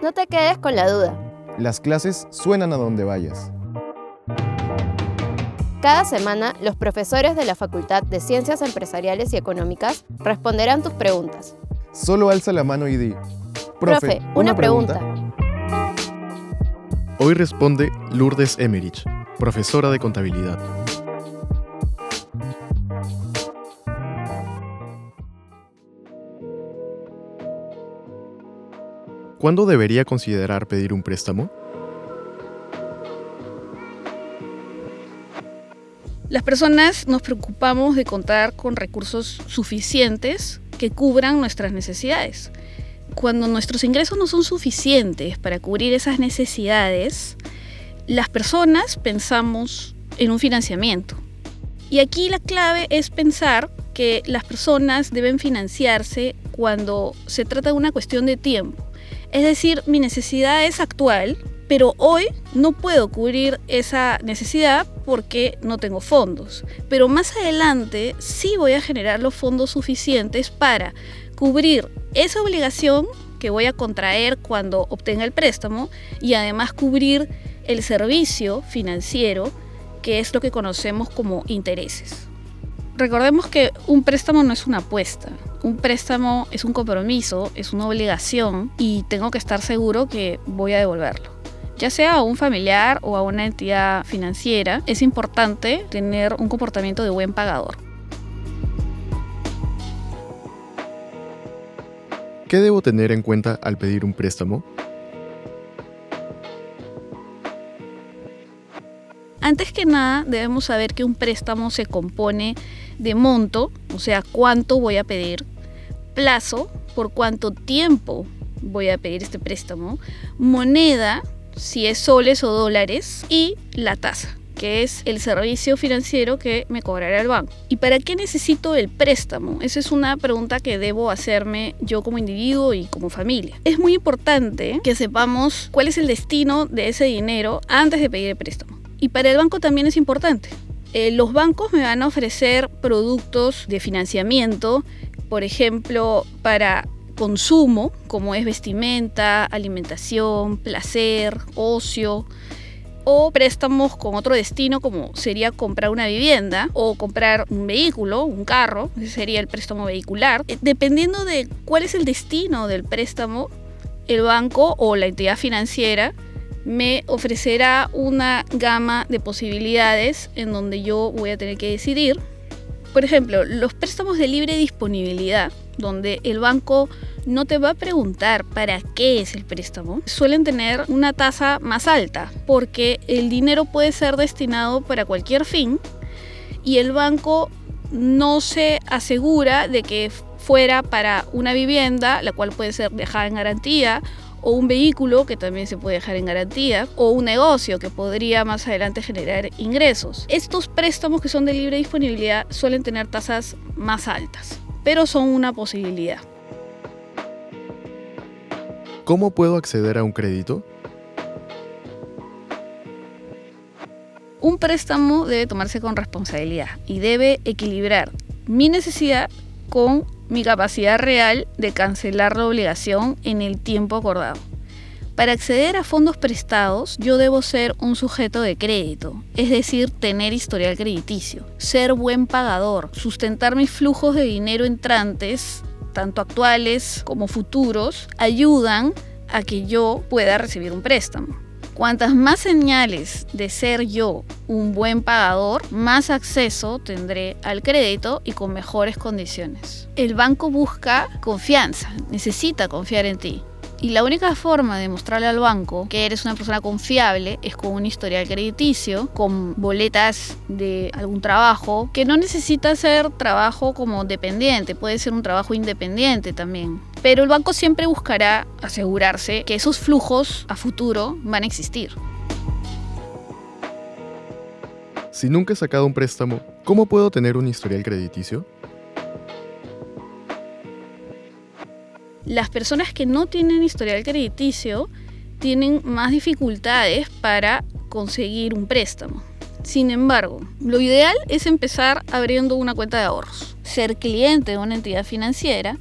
No te quedes con la duda. Las clases suenan a donde vayas. Cada semana, los profesores de la Facultad de Ciencias Empresariales y Económicas responderán tus preguntas. Solo alza la mano y di. Profe, una, pregunta. Hoy responde Lourdes Emerich, profesora de contabilidad. ¿Cuándo debería considerar pedir un préstamo? Las personas nos preocupamos de contar con recursos suficientes que cubran nuestras necesidades. Cuando nuestros ingresos no son suficientes para cubrir esas necesidades, las personas pensamos en un financiamiento. Y aquí la clave es pensar que las personas deben financiarse cuando se trata de una cuestión de tiempo. Es decir, mi necesidad es actual, pero hoy no puedo cubrir esa necesidad porque no tengo fondos. Pero más adelante sí voy a generar los fondos suficientes para cubrir esa obligación que voy a contraer cuando obtenga el préstamo y además cubrir el servicio financiero que es lo que conocemos como intereses. Recordemos que un préstamo no es una apuesta, un préstamo es un compromiso, es una obligación y tengo que estar seguro que voy a devolverlo. Ya sea a un familiar o a una entidad financiera, es importante tener un comportamiento de buen pagador. ¿Qué debo tener en cuenta al pedir un préstamo? Antes que nada, debemos saber que un préstamo se compone de monto, o sea, cuánto voy a pedir, plazo, por cuánto tiempo voy a pedir este préstamo, moneda, si es soles o dólares, y la tasa que es el servicio financiero que me cobrará el banco. ¿Y para qué necesito el préstamo? Esa es una pregunta que debo hacerme yo como individuo y como familia. Es muy importante que sepamos cuál es el destino de ese dinero antes de pedir el préstamo. Y para el banco también es importante. Eh, los bancos me van a ofrecer productos de financiamiento, por ejemplo, para consumo, como es vestimenta, alimentación, placer, ocio, o préstamos con otro destino, como sería comprar una vivienda o comprar un vehículo, un carro, ese sería el préstamo vehicular. Eh, dependiendo de cuál es el destino del préstamo, el banco o la entidad financiera me ofrecerá una gama de posibilidades en donde yo voy a tener que decidir. Por ejemplo, los préstamos de libre disponibilidad, donde el banco no te va a preguntar para qué es el préstamo, suelen tener una tasa más alta, porque el dinero puede ser destinado para cualquier fin y el banco no se asegura de que fuera para una vivienda, la cual puede ser dejada en garantía, o un vehículo que también se puede dejar en garantía, o un negocio que podría más adelante generar ingresos. Estos préstamos que son de libre disponibilidad suelen tener tasas más altas, pero son una posibilidad. ¿Cómo puedo acceder a un crédito? Un préstamo debe tomarse con responsabilidad y debe equilibrar mi necesidad con mi capacidad real de cancelar la obligación en el tiempo acordado. Para acceder a fondos prestados, yo debo ser un sujeto de crédito, es decir, tener historial crediticio, ser buen pagador, sustentar mis flujos de dinero entrantes, tanto actuales como futuros, ayudan a que yo pueda recibir un préstamo. Cuantas más señales de ser yo un buen pagador, más acceso tendré al crédito y con mejores condiciones. El banco busca confianza, necesita confiar en ti. Y la única forma de mostrarle al banco que eres una persona confiable es con un historial crediticio, con boletas de algún trabajo, que no necesita ser trabajo como dependiente, puede ser un trabajo independiente también. Pero el banco siempre buscará asegurarse que esos flujos a futuro van a existir. Si nunca he sacado un préstamo, ¿cómo puedo tener un historial crediticio? las personas que no tienen historial crediticio tienen más dificultades para conseguir un préstamo. Sin embargo, lo ideal es empezar abriendo una cuenta de ahorros, ser cliente de una entidad financiera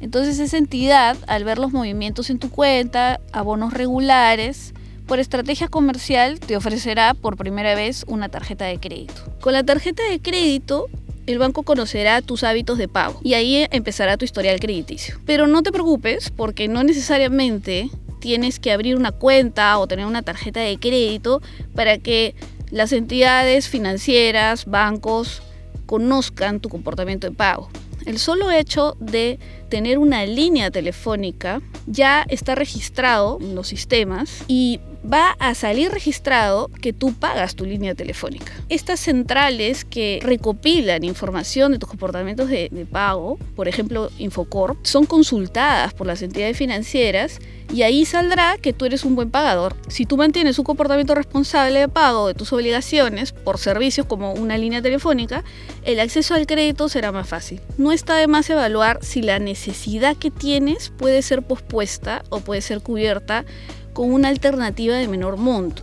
Entonces esa entidad, al ver los movimientos en tu cuenta, abonos regulares, por estrategia comercial te ofrecerá por primera vez una tarjeta de crédito. Con la tarjeta de crédito, el banco conocerá tus hábitos de pago y ahí empezará tu historial crediticio. Pero no te preocupes porque no necesariamente tienes que abrir una cuenta o tener una tarjeta de crédito para que las entidades financieras, bancos, conozcan tu comportamiento de pago. El solo hecho de tener una línea telefónica ya está registrado en los sistemas y va a salir registrado que tú pagas tu línea telefónica. Estas centrales que recopilan información de tus comportamientos de, pago, por ejemplo Infocorp, son consultadas por las entidades financieras y ahí saldrá que tú eres un buen pagador. Si tú mantienes un comportamiento responsable de pago de tus obligaciones por servicios como una línea telefónica, el acceso al crédito será más fácil. No está de más evaluar si la necesidad que tienes puede ser pospuesta o puede ser cubierta con una alternativa de menor monto.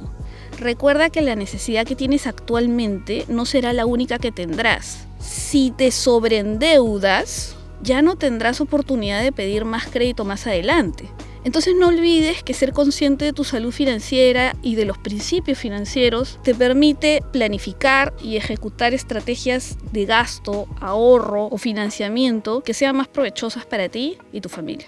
Recuerda que la necesidad que tienes actualmente no será la única que tendrás. Si te sobreendeudas, ya no tendrás oportunidad de pedir más crédito más adelante. Entonces no olvides que ser consciente de tu salud financiera y de los principios financieros te permite planificar y ejecutar estrategias de gasto, ahorro o financiamiento que sean más provechosas para ti y tu familia.